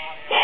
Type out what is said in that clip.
Yeah.